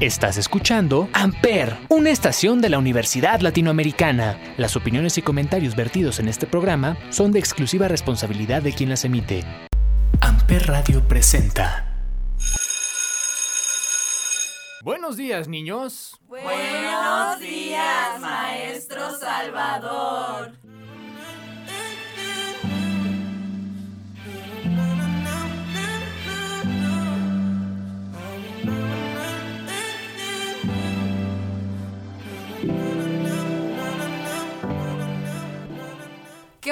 Estás escuchando Amper, una estación de la Universidad Latinoamericana. Las opiniones y comentarios vertidos en este programa son de exclusiva responsabilidad de quien las emite. Amper Radio presenta. Buenos días, niños. Buenos días, maestro Salvador.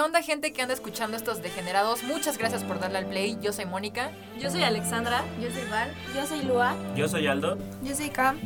Onda gente que anda escuchando estos degenerados? Muchas gracias por darle al play. Yo soy Mónica. Yo soy Alexandra. Yo soy Val. Yo soy Lua. Yo soy Aldo. Yo soy Cam.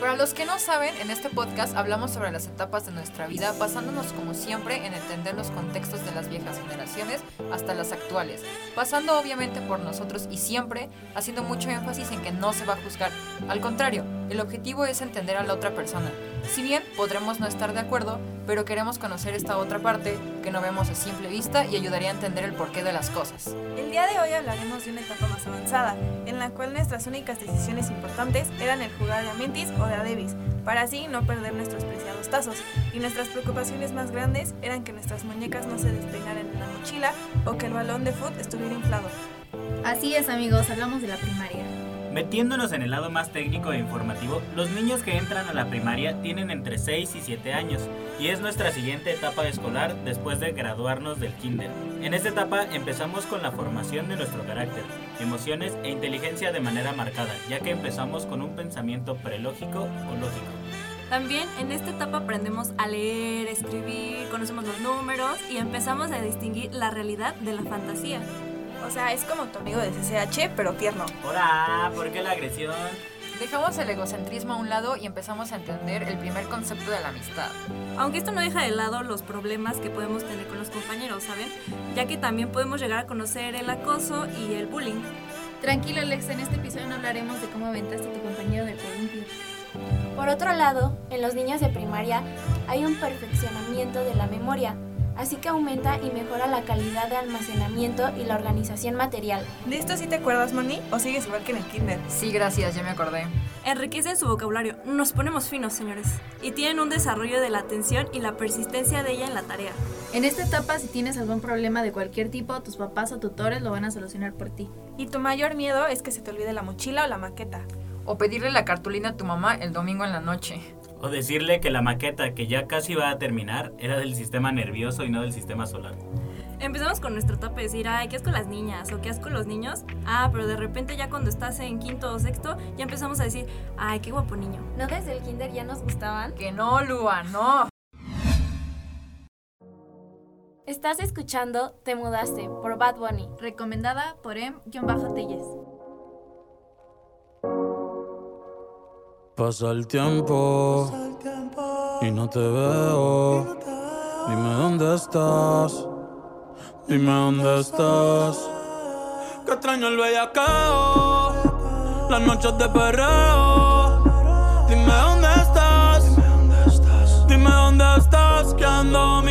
Para los que no saben, en este podcast hablamos sobre las etapas de nuestra vida, basándonos como siempre en entender los contextos de las viejas generaciones hasta las actuales, pasando obviamente por nosotros y siempre haciendo mucho énfasis en que no se va a juzgar. Al contrario, el objetivo es entender a la otra persona. Si bien podremos no estar de acuerdo, pero queremos conocer esta otra parte que no vemos a simple vista y ayudaría a entender el porqué de las cosas. El día de hoy hablaremos de una etapa más avanzada, en la cual nuestras únicas decisiones importantes eran el jugar de Amentis o de Adebis, para así no perder nuestros preciados tazos, y nuestras preocupaciones más grandes eran que nuestras muñecas no se despeinaran en la mochila o que el balón de fútbol estuviera inflado. Así es amigos, hablamos de la primaria. Metiéndonos en el lado más técnico e informativo, los niños que entran a la primaria tienen entre 6 y 7 años y es nuestra siguiente etapa escolar después de graduarnos del kinder. En esta etapa empezamos con la formación de nuestro carácter, emociones e inteligencia de manera marcada, ya que empezamos con un pensamiento prelógico o lógico. También en esta etapa aprendemos a leer, escribir, conocemos los números y empezamos a distinguir la realidad de la fantasía. O sea, es como tu amigo de CCH, pero tierno. ¡Hola! ¿Por qué la agresión? Dejamos el egocentrismo a un lado y empezamos a entender el primer concepto de la amistad. Aunque esto no deja de lado los problemas que podemos tener con los compañeros, ¿saben? Ya que también podemos llegar a conocer el acoso y el bullying. Tranquilo Alex, en este episodio no hablaremos de cómo aventaste a tu compañero del columpio. Por otro lado, en los niños de primaria hay un perfeccionamiento de la memoria, así que aumenta y mejora la calidad de almacenamiento y la organización material. ¿De esto sí te acuerdas, Moni? ¿O sigues igual que en el kinder? Sí, gracias, ya me acordé. Enriquecen su vocabulario, nos ponemos finos, señores, y tienen un desarrollo de la atención y la persistencia de ella en la tarea. En esta etapa, si tienes algún problema de cualquier tipo, tus papás o tutores lo van a solucionar por ti. Y tu mayor miedo es que se te olvide la mochila o la maqueta. O pedirle la cartulina a tu mamá el domingo en la noche. O decirle que la maqueta que ya casi va a terminar era del sistema nervioso y no del sistema solar. Empezamos con nuestro tope, decir, ay, qué asco las niñas o qué asco los niños. Ah, pero de repente ya cuando estás en quinto o sexto, ya empezamos a decir, ay, qué guapo niño. ¿No desde el kinder ya nos gustaban? Que no, Lua, no. Estás escuchando Te Mudaste por Bad Bunny. Recomendada por M-Telles. Pasa el tiempo y no te veo. Dime dónde estás. Dime dónde estás. Que extraño el bellacao. Las noches de perreo. Dime dónde estás. Dime dónde estás. Que ando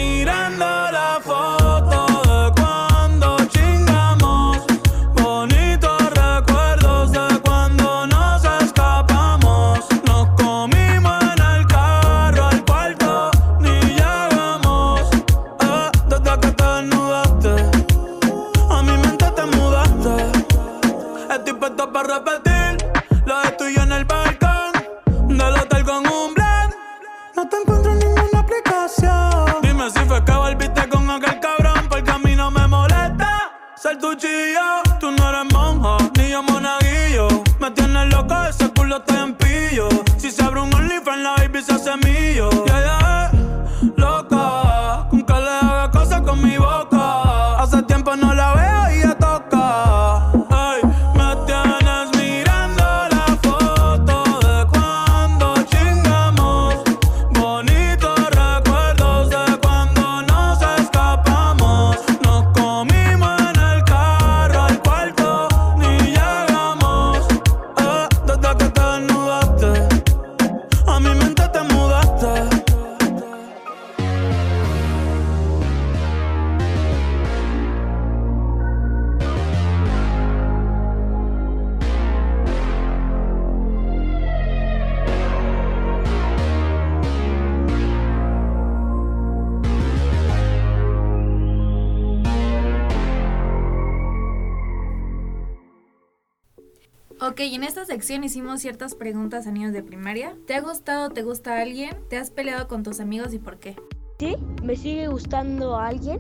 en esta sección hicimos ciertas preguntas a niños de primaria. ¿Te ha gustado o te gusta alguien? ¿Te has peleado con tus amigos y por qué? Sí, me sigue gustando a alguien.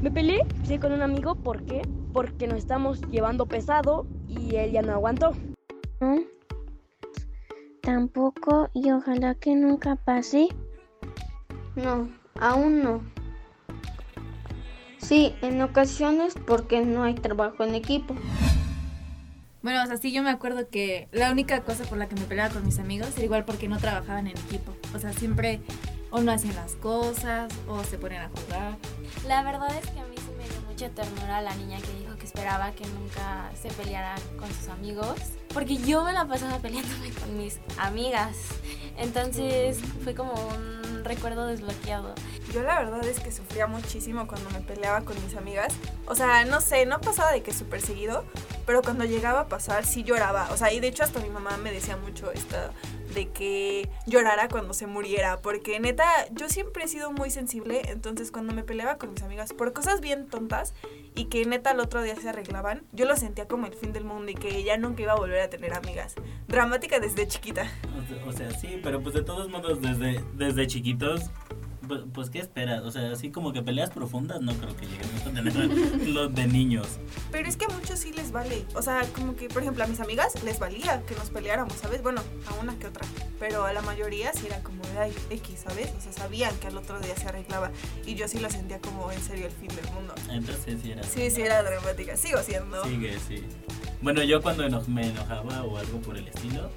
Me peleé, sí, con un amigo, ¿por qué? Porque nos estamos llevando pesado y él ya no aguantó. No, tampoco y ojalá que nunca pase. No, aún no. Sí, en ocasiones porque no hay trabajo en equipo. Bueno, o sea, sí, yo me acuerdo que la única cosa por la que me peleaba con mis amigos era igual porque no trabajaban en equipo. O sea, siempre o no hacían las cosas o se ponían a jugar. La verdad es que a mí sí me dio mucha ternura la niña que dijo que esperaba que nunca se peleara con sus amigos. Porque yo me la pasaba peleándome con mis amigas. Entonces fue como un recuerdo desbloqueado. Yo la verdad es que sufría muchísimo cuando me peleaba con mis amigas. O sea, no sé, no pasaba de que súper seguido, pero cuando llegaba a pasar sí lloraba. O sea, y de hecho hasta mi mamá me decía mucho esta de que llorara cuando se muriera, porque neta, yo siempre he sido muy sensible, entonces cuando me peleaba con mis amigas por cosas bien tontas y que neta el otro día se arreglaban, yo lo sentía como el fin del mundo y que ya nunca iba a volver a tener amigas. Dramática desde chiquita. O sea, sí, pero pues de todos modos desde, desde chiquitos pues, pues, ¿qué esperas? O sea, así como que peleas profundas no creo que lleguemos a tener los de niños. Pero es que a muchos sí les vale. O sea, como que, por ejemplo, a mis amigas les valía que nos peleáramos, ¿sabes? Bueno, a una que otra. Pero a la mayoría sí era como de X, ¿sabes? O sea, sabían que al otro día se arreglaba. Y yo sí lo sentía como en serio el fin del mundo. Entonces sí era. Sí, sí era dramática. Sigo siendo. Sigue, sí. Bueno, yo cuando eno me enojaba o algo por el estilo,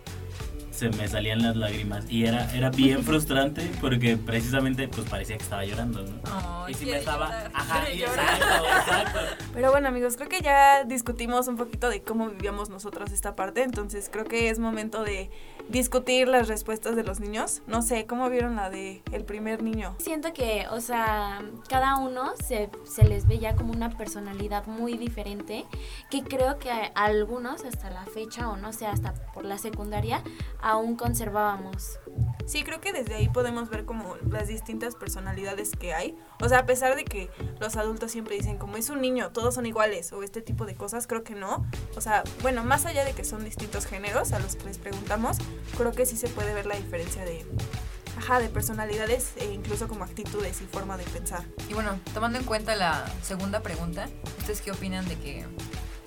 se me salían las lágrimas y era, era bien frustrante porque precisamente pues parecía que estaba llorando, ¿no? y si me estaba... Ajá, y exacto, exacto. Pero bueno amigos, creo que ya discutimos un poquito de cómo vivíamos nosotros esta parte, entonces creo que es momento de discutir las respuestas de los niños. No sé, ¿cómo vieron la de el primer niño? Siento que, o sea, cada uno se, se les ve ya como una personalidad muy diferente, que creo que a algunos hasta la fecha, o no sé, hasta por la secundaria, aún conservábamos. Sí, creo que desde ahí podemos ver como las distintas personalidades que hay. O sea, a pesar de que los adultos siempre dicen como es un niño, todos son iguales o este tipo de cosas, creo que no. O sea, bueno, más allá de que son distintos géneros a los que les preguntamos, creo que sí se puede ver la diferencia de, ajá, de personalidades e incluso como actitudes y forma de pensar. Y bueno, tomando en cuenta la segunda pregunta, ¿ustedes qué opinan de que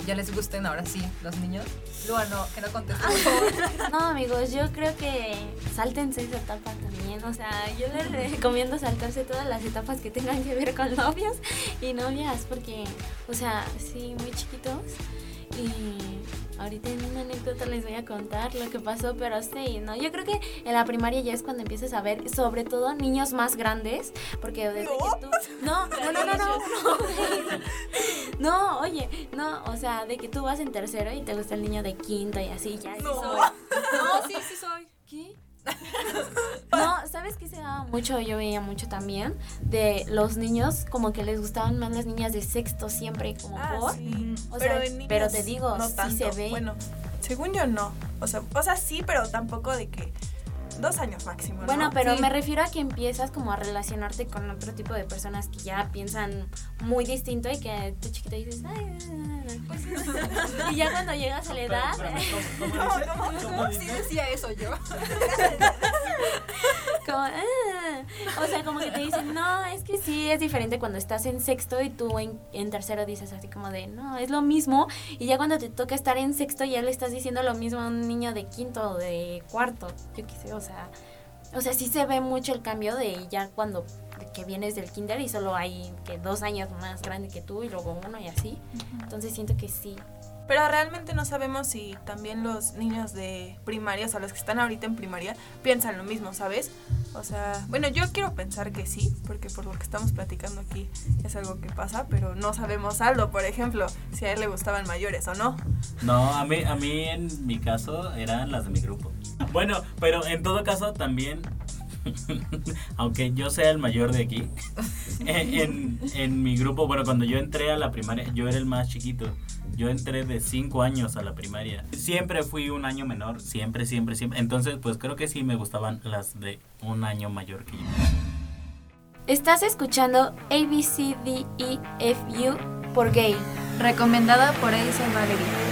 ya les gusten ahora sí los niños? Lua, no, que no conteste, por favor. No, amigos, yo creo que sáltense esa etapa también. O sea, yo les recomiendo saltarse todas las etapas que tengan que ver con novios y novias, porque, o sea, sí, muy chiquitos. Y ahorita en una anécdota les voy a contar lo que pasó, pero sí, ¿no? Yo creo que en la primaria ya es cuando empiezas a ver, sobre todo niños más grandes, porque desde ¿No? que tú... No, no, no, no, no, no, no, oye, no, o sea, de que tú vas en tercero y te gusta el niño de quinto y así, ya sí No. soy. No, sí, sí soy. No, ¿sabes qué se daba mucho? Yo veía mucho también de los niños, como que les gustaban más las niñas de sexto siempre, como Ah, por. sí. O pero, sea, niños pero te digo, no sí tanto. se ve. Bueno, según yo no. O sea, o sea, sí, pero tampoco de que dos años máximo. ¿no? Bueno, pero Sí. me refiero a que empiezas como a relacionarte con otro tipo de personas que ya piensan muy distinto y que tú chiquito dices, ay, ay". y ya cuando llegas a la edad, ¿Cómo, cómo, cómo? ¿Cómo Sí decía eso yo. como, o sea, como que te dicen, no, es que sí, es diferente cuando estás en sexto y tú en, en tercero dices así como de, no, es lo mismo, y ya cuando te toca estar en sexto ya le estás diciendo lo mismo a un niño de quinto o de cuarto, yo qué sé, o sea, o sea, sí se ve mucho el cambio de ya cuando que vienes del kinder y solo hay que dos años más grande que tú y luego uno y así, entonces siento que sí. Pero realmente no sabemos si también los niños de primaria, o sea, los que están ahorita en primaria, piensan lo mismo, ¿sabes? O sea, bueno, yo quiero pensar que sí, porque por lo que estamos platicando aquí es algo que pasa, pero no sabemos algo, por ejemplo, si a él le gustaban mayores o no. No, a mí, a mí en mi caso eran las de mi grupo. Bueno, pero en todo caso también, aunque yo sea el mayor de aquí, en, en- mi grupo, bueno, cuando yo entré a la primaria, yo era el más chiquito. Yo entré de 5 años a la primaria. Siempre fui un año menor, siempre, siempre, siempre. Entonces, pues creo que sí me gustaban las de un año mayor que yo. Estás escuchando ABCDEFU por Gay. Recomendada por Ace Valerie.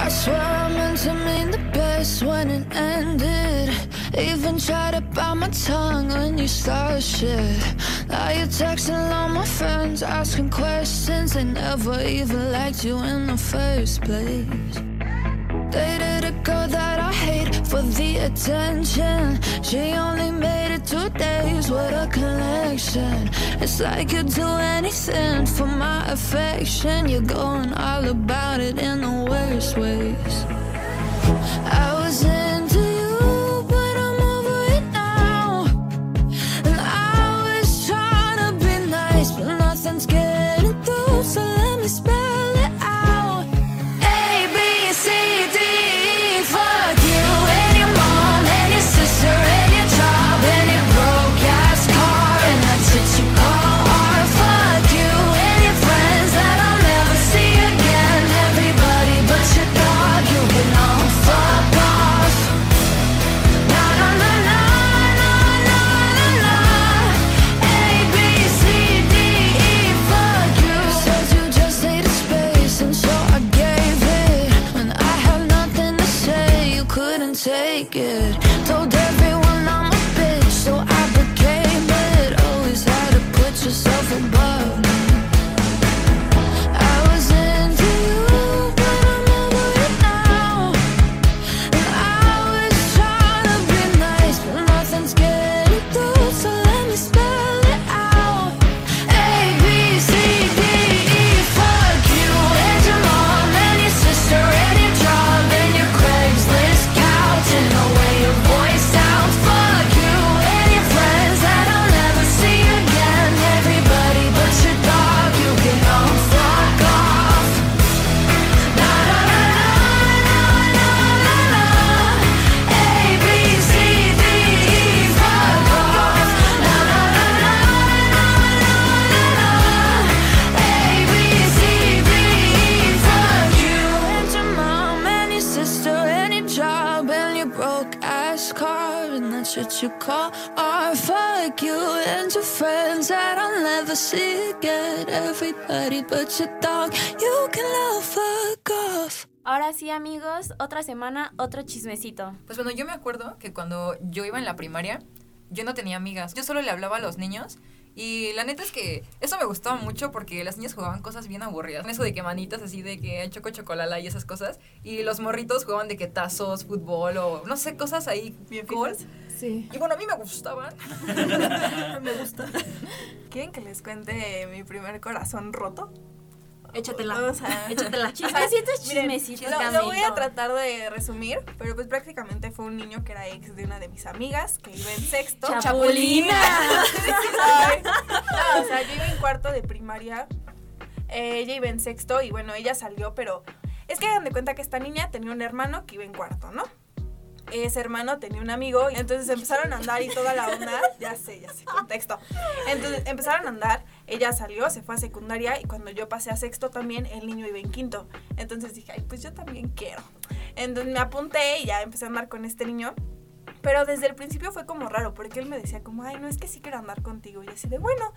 I swear I meant to mean the best when it ended. Even tried to bite my tongue when you started shit. Now you're texting all my friends, asking questions. They never even liked you in the first place. Dated a girl that I hate for the attention. She only made it two days with a connection. It's like you'd do anything for my affection. You're going all about it in the worst ways. Ahora sí, amigos, otra semana, otro chismecito. Pues bueno, yo me acuerdo que cuando yo iba en la primaria, yo no tenía amigas. Yo solo le hablaba a los niños. Y la neta es que eso me gustaba mucho porque las niñas jugaban cosas bien aburridas. Eso de que manitas así de que choco chocolala y esas cosas. Y los morritos jugaban de que tazos, fútbol o no sé, cosas ahí bien cool. Sí. Y bueno, a mí me gustaban. me gusta. ¿Quieren que les cuente mi primer corazón roto? Échatela. O sea, Échatela. Chismecitos, miren, chismecitos, Lo, lo voy a tratar de resumir, pero pues prácticamente fue un niño que era ex de una de mis amigas que iba en sexto. Chapulina. No, o sea, yo iba en cuarto de primaria. eh, ella iba en sexto y bueno, ella salió, pero es que hagan de cuenta que esta niña tenía un hermano que iba en cuarto, ¿no? Ese hermano tenía un amigo y entonces empezaron a andar y toda la onda, ya sé, ya sé, contexto. Entonces empezaron a andar, ella salió, se fue a secundaria y cuando yo pasé a sexto también el niño iba en quinto. Entonces dije, ay, pues yo también quiero. Entonces me apunté y ya empecé a andar con este niño. Pero desde el principio fue como raro, porque él me decía como, ay, no, es que sí quiero andar contigo. Y así de, bueno.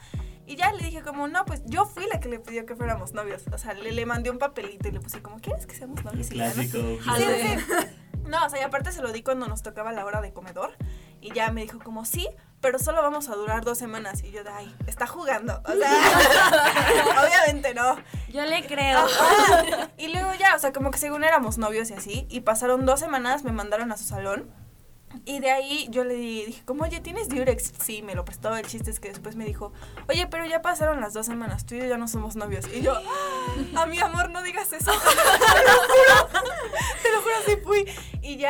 Y ya le dije como, no, pues yo fui la que le pidió que fuéramos novios. O sea, le, le mandé un papelito y le puse como, ¿quieres que seamos novios? Y ya, ¿no? Clásico. Sí, sí. No, o sea, y aparte se lo di cuando nos tocaba la hora de comedor. Y ya me dijo como, sí, pero solo vamos a durar dos semanas. Y yo de, ay, está jugando. O sea, obviamente no. Yo le creo. Ajá. Y luego ya, o sea, como que según éramos novios y así. Y pasaron dos semanas, me mandaron a su salón. Y de ahí yo le di- dije, como, oye, ¿tienes Durex? Sí, me lo prestó. El chiste es que después me dijo, oye, pero ya pasaron las dos semanas, tú y yo ya no somos novios. Y yo, a mi amor, no digas eso. te lo juro,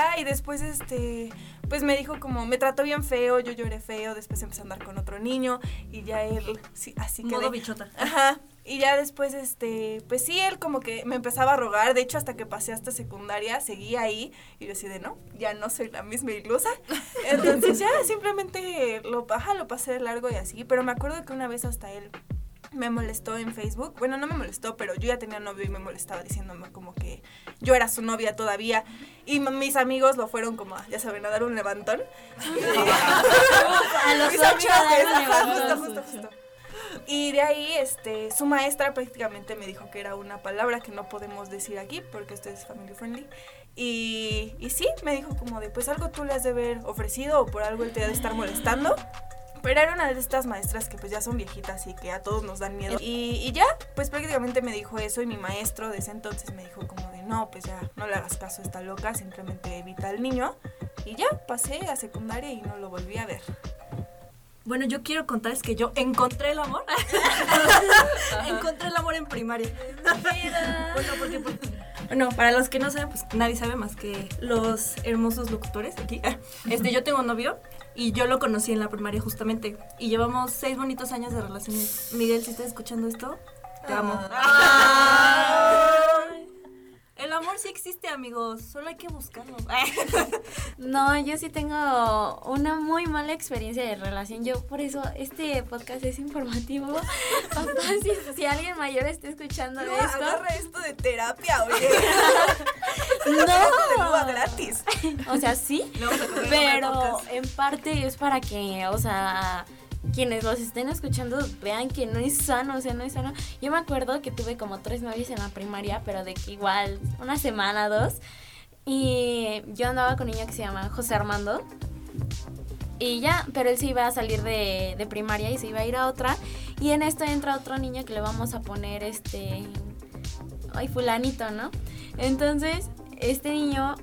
ya, y después, este, pues me dijo como, me trató bien feo, yo lloré feo, después empecé a andar con otro niño. Y ya él, sí, así que... Modo bichota. Ajá. Y ya después, este, pues sí, él como que me empezaba a rogar. De hecho, hasta que pasé hasta secundaria, seguía ahí. Y yo así de, no, ya no soy la misma ilusa. Entonces ya simplemente lo, ajá, lo pasé de largo y así. Pero me acuerdo que una vez hasta él me molestó en Facebook. Bueno, no me molestó, pero yo ya tenía novio y me molestaba diciéndome como que yo era su novia todavía. Y mis amigos lo fueron como, a, ya saben, a dar un levantón. A los Mis ocho justo, justo, justo. Y de ahí, este, su maestra prácticamente me dijo que era una palabra que no podemos decir aquí porque esto es family friendly. Y, y sí, me dijo como de, pues algo tú le has de haber ofrecido o por algo él te ha de estar molestando. Pero era una de estas maestras que pues ya son viejitas y que a todos nos dan miedo. Y, y ya, pues prácticamente me dijo eso y mi maestro de ese entonces me dijo como de, no, pues ya no le hagas caso a esta loca, simplemente evita al niño. Y ya, pasé a secundaria y no lo volví a ver. Bueno, yo quiero contarles que yo encontré el amor. encontré el amor en primaria. bueno, porque, porque- bueno, para los que no saben, pues nadie sabe más que los hermosos locutores aquí. Este, yo tengo un novio y yo lo conocí en la primaria justamente. Y llevamos seis bonitos años de relaciones. Miguel, si estás escuchando esto, te amo. Ay. El amor sí existe, amigos. Solo hay que buscarlo. No, yo sí tengo una muy mala experiencia de relación. Yo por eso este podcast es informativo. Papá, si, si alguien mayor está escuchando No, esto. agarra esto de terapia, oye. No. de gratis. O sea, sí, coger pero en parte es para que, o sea, quienes los estén escuchando vean que no es sano, o sea, no es sano. Yo me acuerdo que tuve como tres novios en la primaria, pero de que igual una semana, dos. Y yo andaba con un niño que se llama José Armando. Y ya, pero él se iba a salir de, de primaria y se iba a ir a otra. Y en esto entra otro niño que le vamos a poner este. Ay, fulanito, ¿no? Entonces, este niño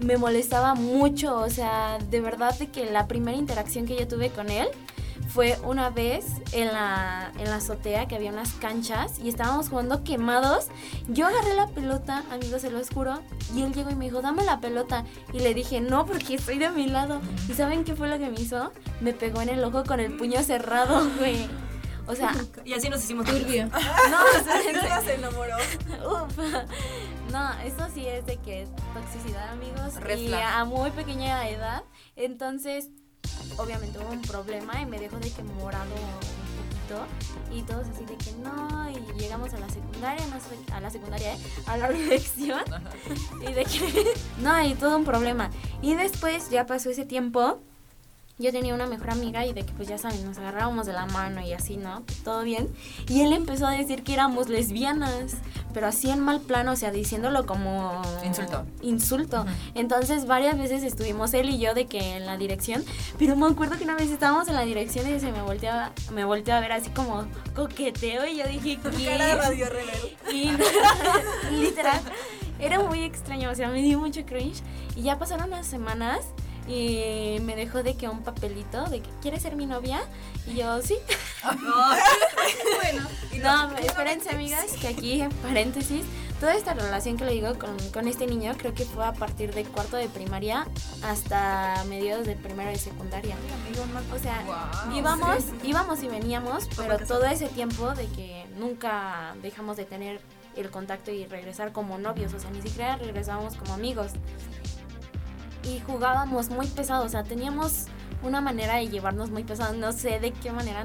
me molestaba mucho. O sea, de verdad de que la primera interacción que yo tuve con él fue una vez en la, en la azotea que había unas canchas y estábamos jugando quemados. Yo agarré la pelota, amigos, se lo juro, y él llegó y me dijo, dame la pelota. Y le dije, no, porque estoy de mi lado. ¿Y saben qué fue lo que me hizo? Me pegó en el ojo con el puño cerrado, güey. O sea, y así nos hicimos turbio. no, o se enamoró. Uf. No, eso sí es de que toxicidad, amigos. Red y flag. a muy pequeña edad. Entonces, obviamente hubo un problema y me dejó de que morado un poquito. Y todos así de que no. Y llegamos a la secundaria, no sé, a la secundaria, ¿eh? a la dirección. y de que. no, y todo un problema. Y después ya pasó ese tiempo. Yo tenía una mejor amiga y de que pues ya saben, nos agarrábamos de la mano y así, ¿no? Todo bien. Y él empezó a decir que éramos lesbianas, pero así en mal plano, o sea, diciéndolo como... Insulto. Insulto. Entonces varias veces estuvimos él y yo de que en la dirección, pero me acuerdo que una vez estábamos en la dirección y se me volteaba, me volteó a ver así como coqueteo y yo dije, ¿qué? Cara radio rebel. Y literal, era muy extraño, o sea, me dio mucho cringe. Y ya pasaron unas semanas y me dejó de que un papelito de que ¿quieres ser mi novia? Y yo, sí. bueno, No, espérense amigas, que aquí, en paréntesis, toda esta relación que le digo con, con este niño creo que fue a partir de cuarto de primaria hasta mediados de primero de secundaria. O sea, Wow. íbamos, íbamos y veníamos, pero todo ese tiempo de que nunca dejamos de tener el contacto y regresar como novios, o sea, ni siquiera regresábamos como amigos. Y jugábamos muy pesado, o sea, teníamos una manera de llevarnos muy pesado, no sé de qué manera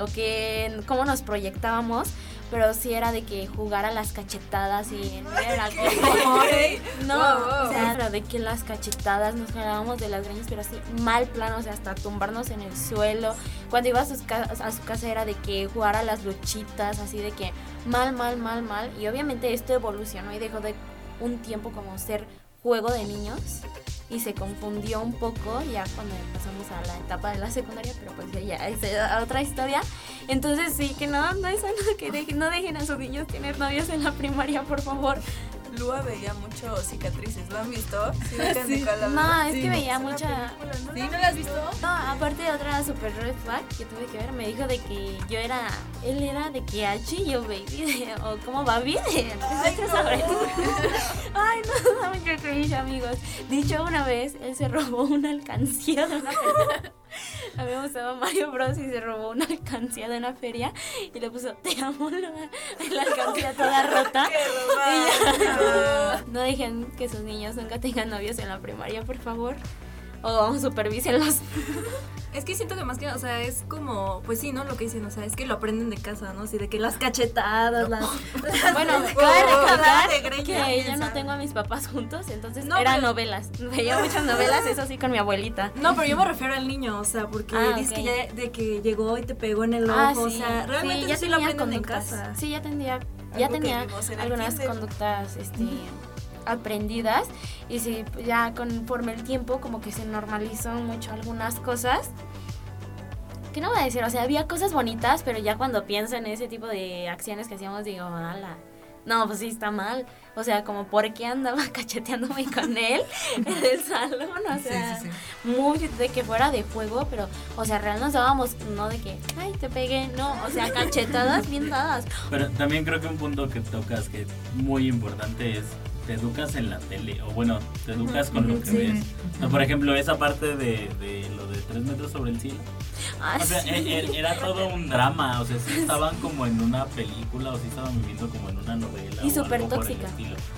o qué, cómo nos proyectábamos, pero sí era de que jugar a las cachetadas y era no, Wow, wow. o sea, era de que las cachetadas nos jalábamos de las greñas, pero así mal plano, o sea, hasta tumbarnos en el suelo. Cuando iba a, sus a su casa era de que jugar a las luchitas, así de que mal, mal, mal, mal. Y obviamente esto evolucionó y dejó de un tiempo como ser juego de niños y se confundió un poco ya cuando pasamos a la etapa de la secundaria, pero pues ya es eh, otra historia. Entonces sí, que no, no es algo que dejen- no dejen a sus niños tener novios en la primaria, por favor. Lua veía mucho cicatrices, ¿lo han visto? Sí, Sí. No, es Sí. que veía Es mucha... película, ¿no? ¿Sí? ¿No la has visto? No, aparte de otra super red flag que tuve que ver, me dijo de que yo era, él era de que H y yo baby, de- o como baby, de Ay, no. Sabores. Ay, no, da mucho cringe, amigos. Dicho una vez, él se robó una alcancía de una feria. A mí me gustaba Mario Bros y se robó una alcancía de una feria y le puso te amo la, la alcancía toda rota. No dejen que sus niños nunca tengan novios en la primaria, por favor. O supervísenlos. Es que siento que más que, o sea, es como, pues sí, ¿no? Lo que dicen, o sea, es que lo aprenden de casa, ¿no? Así de que las cachetadas, las... Bueno, cabe recordar que yo no tengo a mis papás juntos, entonces No, eran pero- novelas. Veía muchas novelas, eso sí, con mi abuelita. No, pero yo me refiero al niño, o sea, porque Ah, dices ok. que ya de que llegó y te pegó en el ojo, Ah, o sí. sea, realmente sí, ya sí lo aprenden en conductas. casa. Sí, ya tenía, ya tenía en algunas conductas este, aprendidas y sí, ya conforme el tiempo como que se normalizó mucho algunas cosas. ¿Qué no voy a decir? O sea, había cosas bonitas, pero ya cuando pienso en ese tipo de acciones que hacíamos, digo, ala. No, pues sí, está mal. O sea, como, ¿por qué andaba cacheteándome con él en el salón? O sea, muy de que fuera de juego, pero, o sea, real nos dábamos, no de que, ay, te pegué, no, o sea, cachetadas bien dadas. Pero también creo que un punto que tocas que es muy importante es te educas en la tele o bueno, te educas con lo que Sí. ves. Por ejemplo, esa parte de, de lo de tres metros sobre el cielo. Ah, O sea, sí. e- e- era todo un drama, o sea, sí estaban como en una película o sí estaban viviendo como en una novela. Y súper tóxica.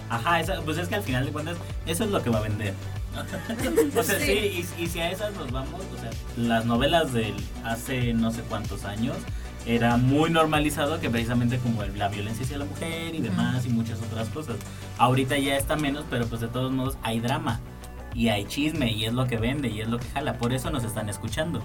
Ajá, esa- pues es que al final de cuentas eso es lo que va a vender. o sea, sí, y, y si a esas nos vamos, o sea, las novelas del hace no sé cuántos años era muy normalizado que precisamente como el- la violencia hacia la mujer y demás y muchas otras cosas. Ahorita ya está menos, pero pues de todos modos hay drama. Y hay chisme y es lo que vende y es lo que jala. Por eso nos están escuchando.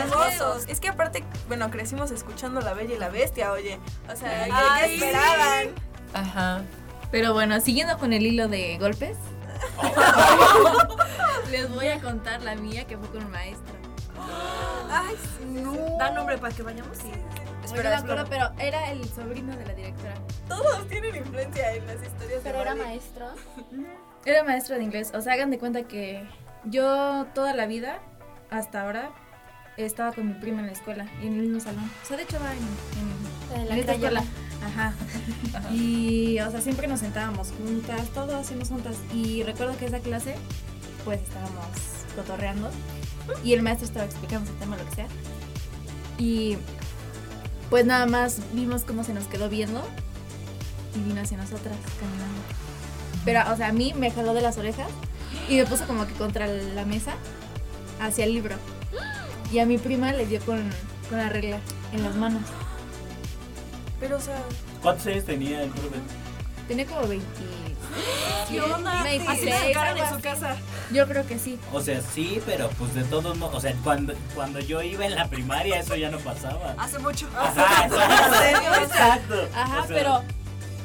Hermosos. Es que aparte, bueno, crecimos escuchando La Bella y la Bestia, oye. O sea, ¿qué- ¿qué, Ay, esperaban? Ajá. Pero bueno, siguiendo con el hilo de golpes, les voy a contar la mía que fue con un maestro. Ay, no. Da nombre para que vayamos y... Espera, me acuerdo, pero era el sobrino de la directora. Todos tienen influencia en las historias Pero de era Barbie. maestro. Era maestro de inglés. O sea, hagan de cuenta que yo toda la vida, hasta ahora, estaba con mi prima en la escuela y en el mismo salón. O sea, de hecho va en, en, La en la esta crayola. escuela. Ajá. Y, o sea, siempre nos sentábamos juntas, todo hacíamos juntas. Y recuerdo que esa clase, pues estábamos cotorreando y el maestro estaba explicando ese tema, lo que sea. Y pues nada más vimos cómo se nos quedó viendo y vino hacia nosotras caminando. Pero, o sea, a mí me jaló de las orejas y me puso como que contra la mesa hacia el libro. Y a mi prima le dio con, con la regla en las manos. Pero, o sea, ¿Cuántos años tenía el profe? Tenía como 20. ¿Qué onda? 26, Así sacaron en su casa. Yo creo que sí. O sea, sí, pero pues de todos modos, o sea, cuando, cuando yo iba en la primaria eso ya no pasaba. Hace mucho. Ajá, exacto. exacto. Ajá, O sea, pero,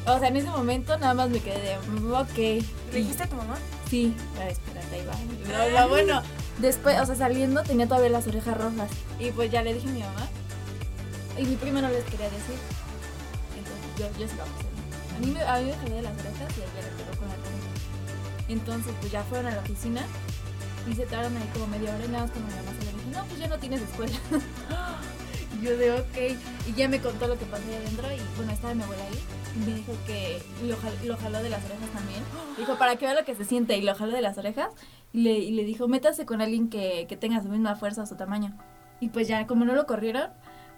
o sea, en ese momento nada más me quedé de, "Mm, ok. ¿le dijiste a tu mamá? Sí, a espérate, ahí va. Lo bueno, después, o sea, saliendo tenía todavía las orejas rojas. Y pues ya le dije a mi mamá. Y mi prima no les quería decir. Entonces yo, yo sí lo puse. A mí, me, a mí me de las orejas y ella le pegó con la cabeza. Entonces, pues ya fueron a la oficina y se tardaron ahí como media hora y nada más cuando mi mamá se le dije, no, pues ya no tienes escuela. Y yo de ok. Y ya me contó lo que pasó ahí adentro y bueno, estaba mi abuela ahí. Y me dijo que lo, lo jaló de las orejas también. Dijo, para que vea lo que se siente. Y lo jaló de las orejas. Y le, y le dijo, métase con alguien que, que tenga su misma fuerza o su tamaño. Y pues ya, como no lo corrieron,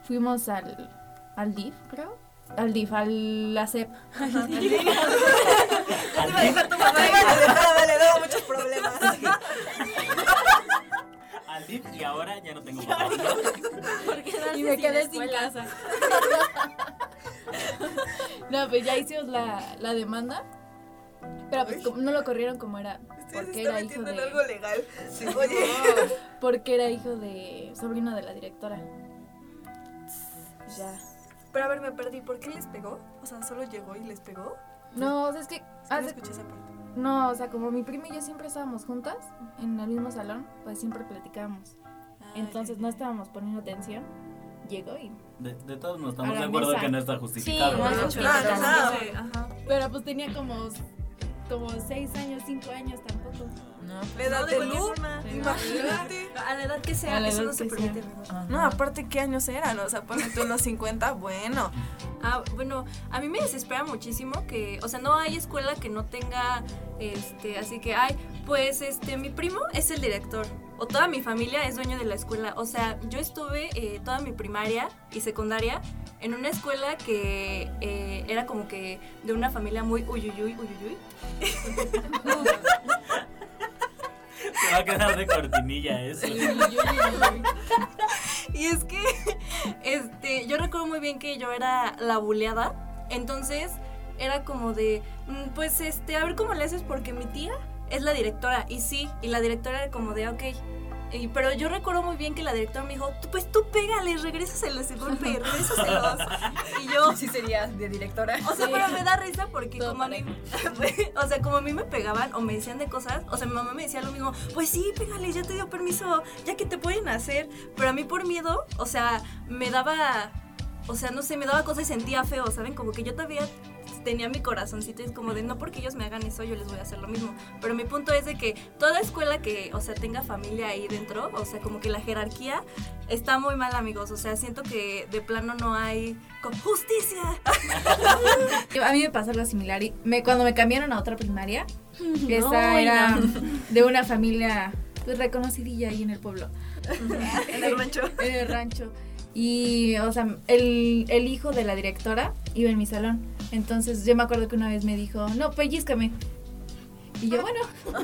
fuimos al, al DIF, creo. Al DIF, al la CEP. Te iba a dejar tu mamá. Te iban a dejar, le daba muchos problemas. al DIF y ahora ya no tengo papá. y me quedé sin casa. no, pues ya hicimos la, la demanda. Pero pues como no lo corrieron como era. Porque era hijo de. algo legal. Oye. Porque era hijo de. sobrino de la directora. Ya. Pero a ver, me perdí. ¿Por qué les pegó? O sea, ¿solo llegó y les pegó? No, o sea, es que. No hace- escuché esa parte. No, o sea, como mi prima y yo siempre estábamos juntas en el mismo salón, pues siempre platicábamos. Entonces no estábamos poniendo atención. Llegó y. De, de todos A estamos de acuerdo mesa. que no está justificado. no, ¿verdad? no, No, no, no. Sí. Pero pues tenía como. como seis años, cinco años tampoco. No. La edad No, de Lu, imagínate. A la edad que sea, eso no se permite. No, aparte, ¿qué años eran? O sea, ponle tú unos 50, bueno. Ah, bueno, a mí me desespera muchísimo que, o sea, no hay escuela que no tenga, este, así que, ay, pues, este, mi primo es el director, o toda mi familia es dueño de la escuela. O sea, yo estuve eh, toda mi primaria y secundaria en una escuela que eh, era como que de una familia muy uyuyuy, uyuyuy. va a quedar de cortinilla eso. y es que este, yo recuerdo muy bien que yo era la buleada. Entonces era como de, mm, pues este, a ver cómo le haces porque mi tía es la directora. Y sí, y la directora era como de, ok. Y, pero yo recuerdo muy bien que la directora me dijo, "Tú, pues tú pégale, regrésaselos el golpe, regrésaselos. y yo... Sí sería de directora. O sea, pero me da risa porque como a mí, o sea, como a mí me pegaban o me decían de cosas, o sea, mi mamá me decía lo mismo, pues sí, pégale, ya te dio permiso, ya que te pueden hacer. Pero a mí por miedo, o sea, me daba, o sea, no sé, me daba cosas y sentía feo, ¿saben? Como que yo todavía tenía mi corazoncito y es como de no porque ellos me hagan eso yo les voy a hacer lo mismo pero mi punto es de que toda escuela que o sea tenga familia ahí dentro o sea como que la jerarquía está muy mal amigos. O sea siento que de plano no hay justicia. A mí me pasó algo similar y me, cuando me cambiaron a otra primaria esa No, era no. de una familia pues, reconocidilla ahí en el pueblo. En el rancho. En el rancho. Y, o sea, el, el hijo de la directora iba en mi salón. Entonces yo me acuerdo que una vez me dijo, no, pellizcame. Y yo, bueno.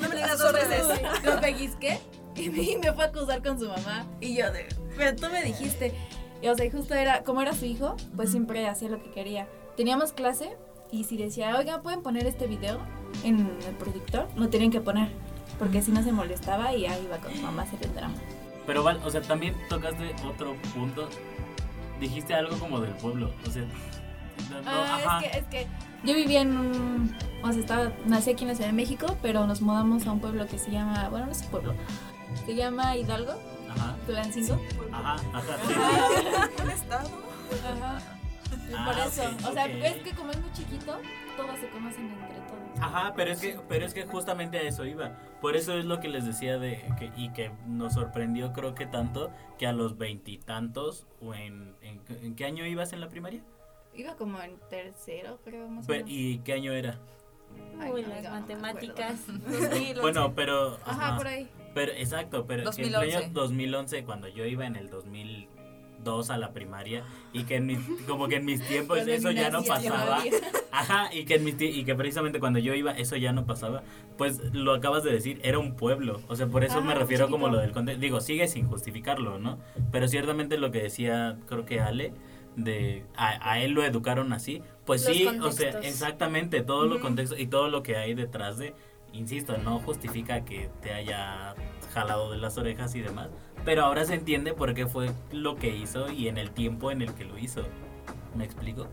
no me digas dos veces. Lo pellizqué y me, fue a acusar con su mamá. Y yo de, pero tú me dijiste. Y, o sea, justo era, como era su hijo, pues siempre hacía lo que quería. Teníamos clase y si decía, oiga, ¿pueden poner este video en el proyector? Lo tenían que poner. Porque si no se molestaba y ahí iba con su mamá a hacer el drama. Pero Val, o sea, también tocaste otro punto. Dijiste algo como del pueblo. O sea, no, no, Ah, ajá. es que, es que yo vivía en un. O sea, estaba, nací aquí en la Ciudad de México, pero nos mudamos a un pueblo que se llama. Bueno, no es un pueblo. Se llama Hidalgo, Ajá. Tulancingo. Ajá, ajá. sí. un estado Ajá. Ah, por eso. ok, o sea, ok. es que como es muy chiquito, todos se conocen entre todos. Ajá, pero es que, pero es que justamente a eso iba. Por eso es lo que les decía de que, y que nos sorprendió creo que tanto que a los veintitantos o en, en, ¿en qué año ibas en la primaria? Iba como en tercero, creo, más o Pe- menos. ¿Y qué año era? Ay, Uy, no, las no me matemáticas. Bueno, pero Ajá, por ahí. Pero exacto, pero que en el 2011. año 2011 cuando yo iba en el 2002 a la primaria y que en mis, como que en mis tiempos eso ya no pasaba. Ajá, y que en mis y que precisamente cuando yo iba eso ya no pasaba. Pues lo acabas de decir, era un pueblo. O sea, por eso me Ajá, refiero como chiquito. lo del digo, sigue sin justificarlo, ¿no? Pero ciertamente lo que decía creo que Ale de a, a él lo educaron así, pues Los sí, o sea, exactamente, todo lo contexto y todo lo que hay detrás de insisto, no justifica que te haya jalado de las orejas y demás, pero ahora se entiende por qué fue lo que hizo y en el tiempo en el que lo hizo. ¿Me explico?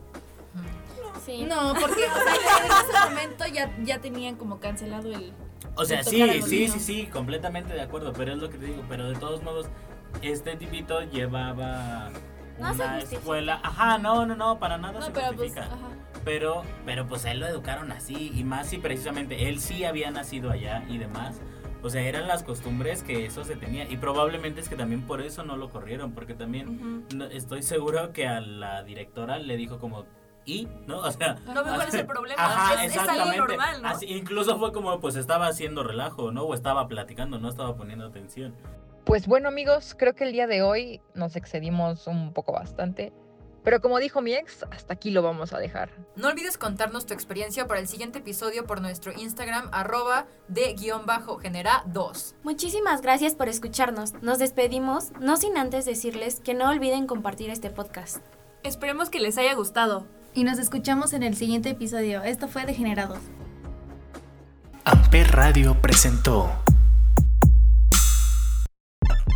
Sí. No, porque o sea, en ese momento ya, ya tenían como cancelado el. O sea, sí, sí, sí, sí, completamente de acuerdo, pero es lo que te digo, pero de todos modos, este tipito llevaba No una escuela, ajá, no, no, no, para nada No, se pero pues. justifica. Ajá. Pero, pero pues él lo educaron así, y más si precisamente él sí había nacido allá y demás. O sea, eran las costumbres que eso se tenía. Y probablemente es que también por eso no lo corrieron, porque también no- estoy seguro que a la directora le dijo como, ¿y? ¿No? O sea... No veo cuál es el problema. Ajá, es, es algo normal, ¿no? Así, incluso fue como, pues estaba haciendo relajo, ¿no? O estaba platicando, no estaba poniendo atención. Pues bueno amigos, creo que el día de hoy nos excedimos un poco bastante. Pero como dijo mi ex, hasta aquí lo vamos a dejar. No olvides contarnos tu experiencia para el siguiente episodio por nuestro Instagram arroba de guion bajo genera 2. Muchísimas gracias por escucharnos. Nos despedimos, no sin antes decirles que no olviden compartir este podcast. Esperemos que les haya gustado. Y nos escuchamos en el siguiente episodio. Esto fue Degenerados. Amper Radio presentó